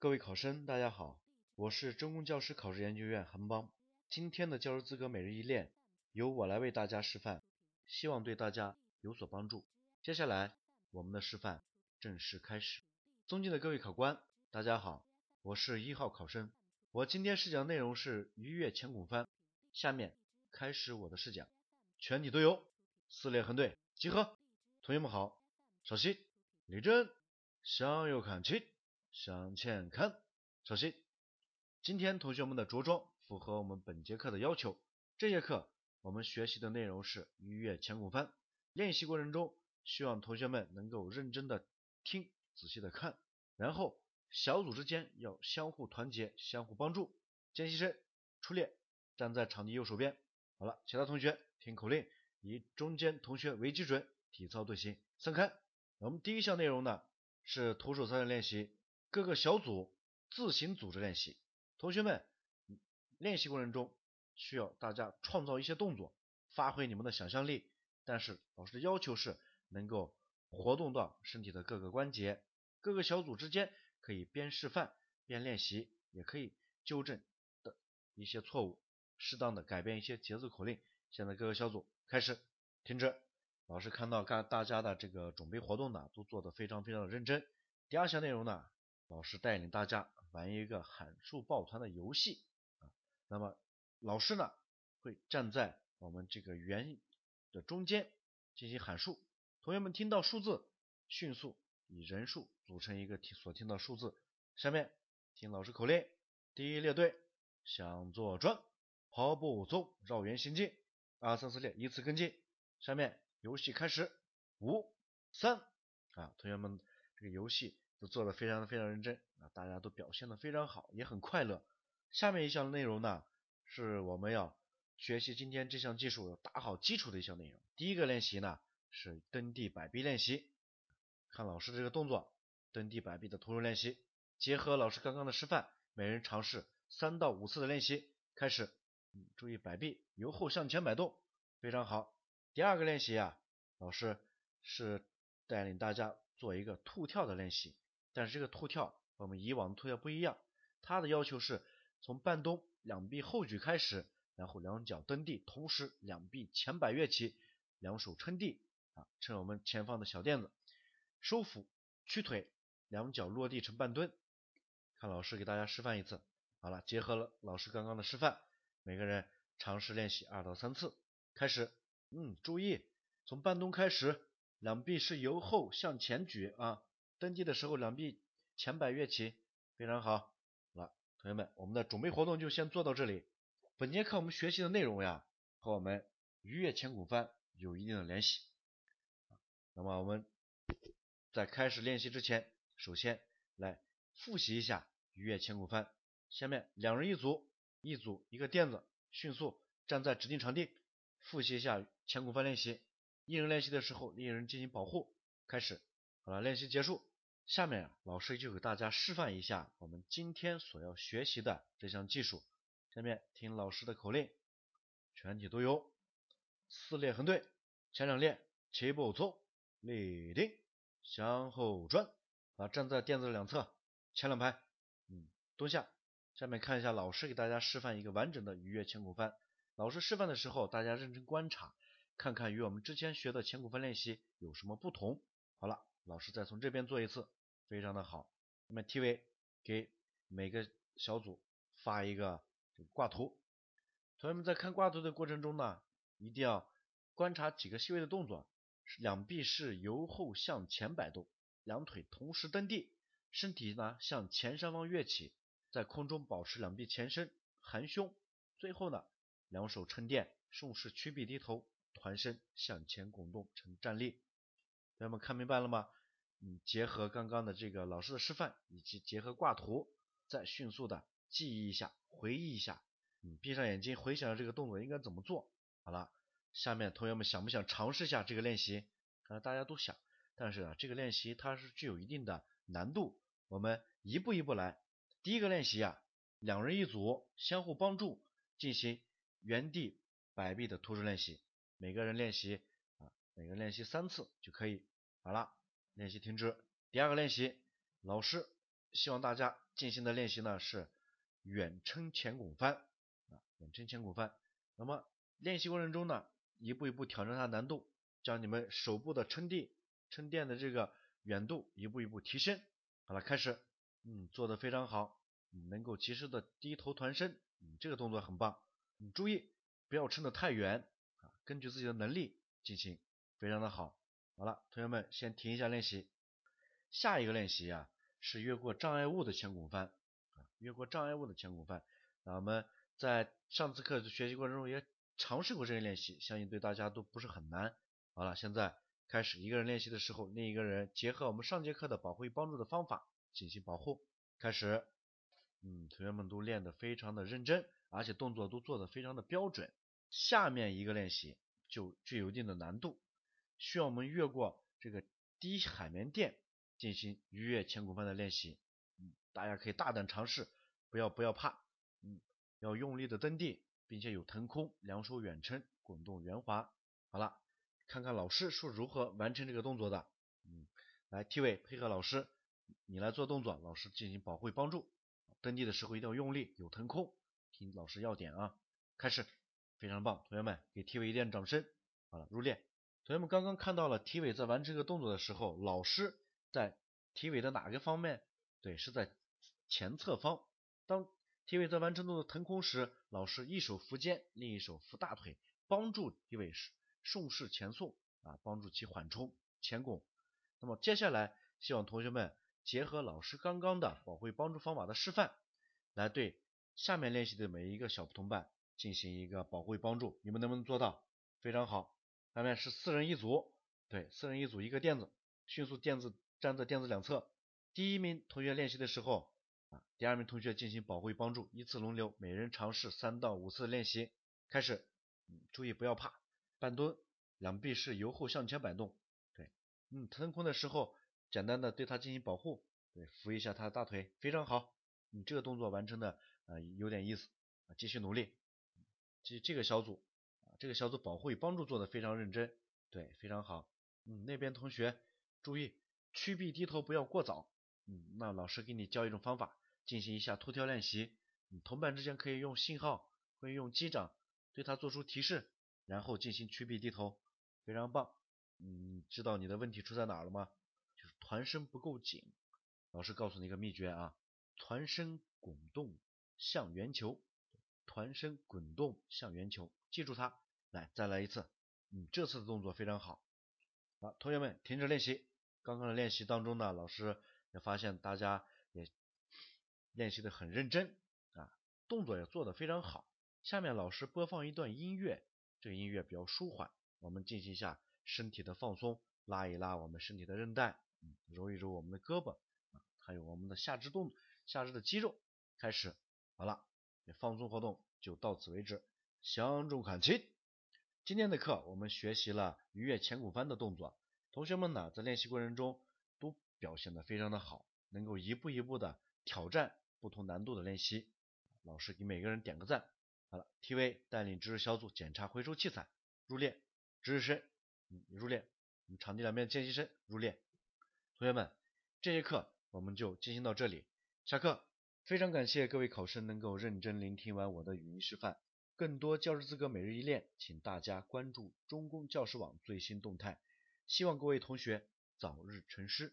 各位考生，大家好，我是中公教师考试研究院韩邦。今天的教师资格每日一练由我来为大家示范，希望对大家有所帮助。接下来我们的示范正式开始。尊敬的各位考官，大家好，我是一号考生。我今天试讲内容是鱼跃前孔翻。下面开始我的试讲，全体都有，四列横队集合。同学们好，稍息，立正，向右看齐。向前看，稍息。今天同学们的着装符合我们本节课的要求。这节课我们学习的内容是鱼跃前孔翻。练习过程中，希望同学们能够认真的听，仔细的看，然后小组之间要相互团结，相互帮助。见习生出列，站在场地右手边。好了，其他同学听口令，以中间同学为基准，体操队形散开。我们第一项内容呢是徒手操的练习。各个小组自行组织练习，同学们练习过程中需要大家创造一些动作，发挥你们的想象力。但是老师的要求是能够活动到身体的各个关节。各个小组之间可以边示范边练习，也可以纠正的一些错误，适当的改变一些节奏口令。现在各个小组开始，停止。老师看到大大家的这个准备活动呢，都做得非常非常的认真。第二项内容呢。老师带领大家玩一个喊数抱团的游戏啊，那么老师呢会站在我们这个圆的中间进行喊数，同学们听到数字，迅速以人数组成一个听所听到数字。下面听老师口令，第一列队向左转，跑步走，绕圆行进，二三四列依次跟进。下面游戏开始，五三啊，同学们这个游戏。都做得非常的非常认真啊，大家都表现的非常好，也很快乐。下面一项内容呢，是我们要学习今天这项技术打好基础的一项内容。第一个练习呢是蹬地摆臂练习，看老师这个动作，蹬地摆臂的徒手练习，结合老师刚刚的示范，每人尝试三到五次的练习。开始，注意摆臂由后向前摆动，非常好。第二个练习啊，老师是带领大家做一个兔跳的练习。但是这个兔跳和我们以往的兔跳不一样，它的要求是从半蹲两臂后举开始，然后两脚蹬地，同时两臂前摆跃起，两手撑地啊，撑我们前方的小垫子，收腹屈腿，两脚落地成半蹲。看老师给大家示范一次，好了，结合了老师刚刚的示范，每个人尝试练习二到三次。开始，嗯，注意从半蹲开始，两臂是由后向前举啊。登地的时候，两臂前摆跃起，非常好。好了，同学们，我们的准备活动就先做到这里。本节课我们学习的内容呀，和我们鱼跃前孔翻有一定的联系。那么我们在开始练习之前，首先来复习一下鱼跃前孔翻。下面两人一组，一组一个垫子，迅速站在指定场地，复习一下前孔翻练习。一人练习的时候，另一人进行保护。开始。好了，练习结束。下面老师就给大家示范一下我们今天所要学习的这项技术。下面听老师的口令，全体都有，四列横队，前两列齐步走，立定，向后转，啊，站在垫子的两侧，前两排，嗯，蹲下。下面看一下老师给大家示范一个完整的鱼跃前孔翻。老师示范的时候，大家认真观察，看看与我们之前学的前孔翻练习有什么不同。好了。老师再从这边做一次，非常的好。那么 T V 给每个小组发一个这个挂图，同学们在看挂图的过程中呢，一定要观察几个细微的动作：两臂是由后向前摆动，两腿同时蹬地，身体呢向前上方跃起，在空中保持两臂前伸，含胸，最后呢两手撑垫，顺势屈臂低头，团身向前拱动成站立。同学们看明白了吗？嗯，结合刚刚的这个老师的示范，以及结合挂图，再迅速的记忆一下，回忆一下。嗯，闭上眼睛回想这个动作应该怎么做。好了，下面同学们想不想尝试一下这个练习？可能大家都想，但是啊，这个练习它是具有一定的难度。我们一步一步来。第一个练习啊，两人一组，相互帮助，进行原地摆臂的徒手练习。每个人练习啊，每个练习三次就可以。好了。练习停止。第二个练习，老师希望大家进行的练习呢是远撑前拱翻啊，远撑前拱翻。那么练习过程中呢，一步一步挑战它难度，将你们手部的撑地、撑垫的这个远度一步一步提升。好了，开始，嗯，做的非常好，能够及时的低头团身，这个动作很棒。你，注意不要撑得太远啊，根据自己的能力进行，非常的好。好了，同学们先停一下练习，下一个练习啊是越过障碍物的前拱翻啊，越过障碍物的前拱翻。那我们在上次课学习过程中也尝试过这些练习，相信对大家都不是很难。好了，现在开始，一个人练习的时候，另一个人结合我们上节课的保护与帮助的方法进行保护。开始，嗯，同学们都练得非常的认真。而且动作都做得非常的标准。下面一个练习就具有一定的难度，需要我们越过这个低海绵垫进行鱼跃前滚翻的练习。嗯，大家可以大胆尝试，不要不要怕。嗯，要用力的蹬地，并且有腾空，两手远撑，滚动圆滑。好了，看看老师是如何完成这个动作的。嗯，来 T 位配合老师，你来做动作，老师进行保护帮助。蹬地的时候一定要用力，有腾空。听老师要点啊，开始，非常棒，同学们给 T 伟一点掌声。好了，入列。同学们刚刚看到了体委在完成这个动作的时候，老师在体委的哪个方面？对，是在前侧方。当体委在完成动作腾空时，老师一手扶肩，另一手扶大腿，帮助体委顺势前送啊，帮助其缓冲前拱。那么接下来，希望同学们结合老师刚刚的保护帮助方法的示范，来对。下面练习的每一个小同伴进行一个保护帮助，你们能不能做到？非常好。下面是四人一组，对，四人一组一个垫子，迅速垫子站在垫子两侧。第一名同学练习的时候啊，第二名同学进行保护与帮助，依次轮流，每人尝试三到五次练习。开始，嗯，注意不要怕。半蹲，两臂是由后向前摆动，对，嗯，腾空的时候简单的对他进行保护，对，扶一下他的大腿，非常好。你这个动作完成的。啊，有点意思啊，继续努力。这这个小组，这个小组保护与帮助做的非常认真，对，非常好。嗯，那边同学注意，屈臂低头不要过早。嗯，那老师给你教一种方法，进行一下突跳练习。嗯，同伴之间可以用信号，可以用击掌对他做出提示，然后进行屈臂低头，非常棒。嗯，知道你的问题出在哪了吗？就是团身不够紧。老师告诉你一个秘诀啊，团身滚动。向圆球，团身滚动向圆球，记住它。来，再来一次。嗯，这次的动作非常好。好，同学们停止练习。刚刚的练习当中呢，老师也发现大家也练习的很认真啊，动作也做得非常好。下面老师播放一段音乐，这个音乐比较舒缓，我们进行一下身体的放松，拉一拉我们身体的韧带，揉一揉我们的胳膊啊，还有我们的下肢动下肢的肌肉，开始。好了，放松活动就到此为止。向众看齐。今天的课我们学习了鱼跃前滚翻的动作，同学们呢在练习过程中都表现的非常的好，能够一步一步的挑战不同难度的练习。老师给每个人点个赞。好了，TV 带领知识小组检查回收器材，入列。知识生，嗯，入列。我们场地两边见习生入列。同学们，这节课我们就进行到这里，下课。非常感谢各位考生能够认真聆听完我的语音示范。更多教师资格每日一练，请大家关注中公教师网最新动态。希望各位同学早日成师。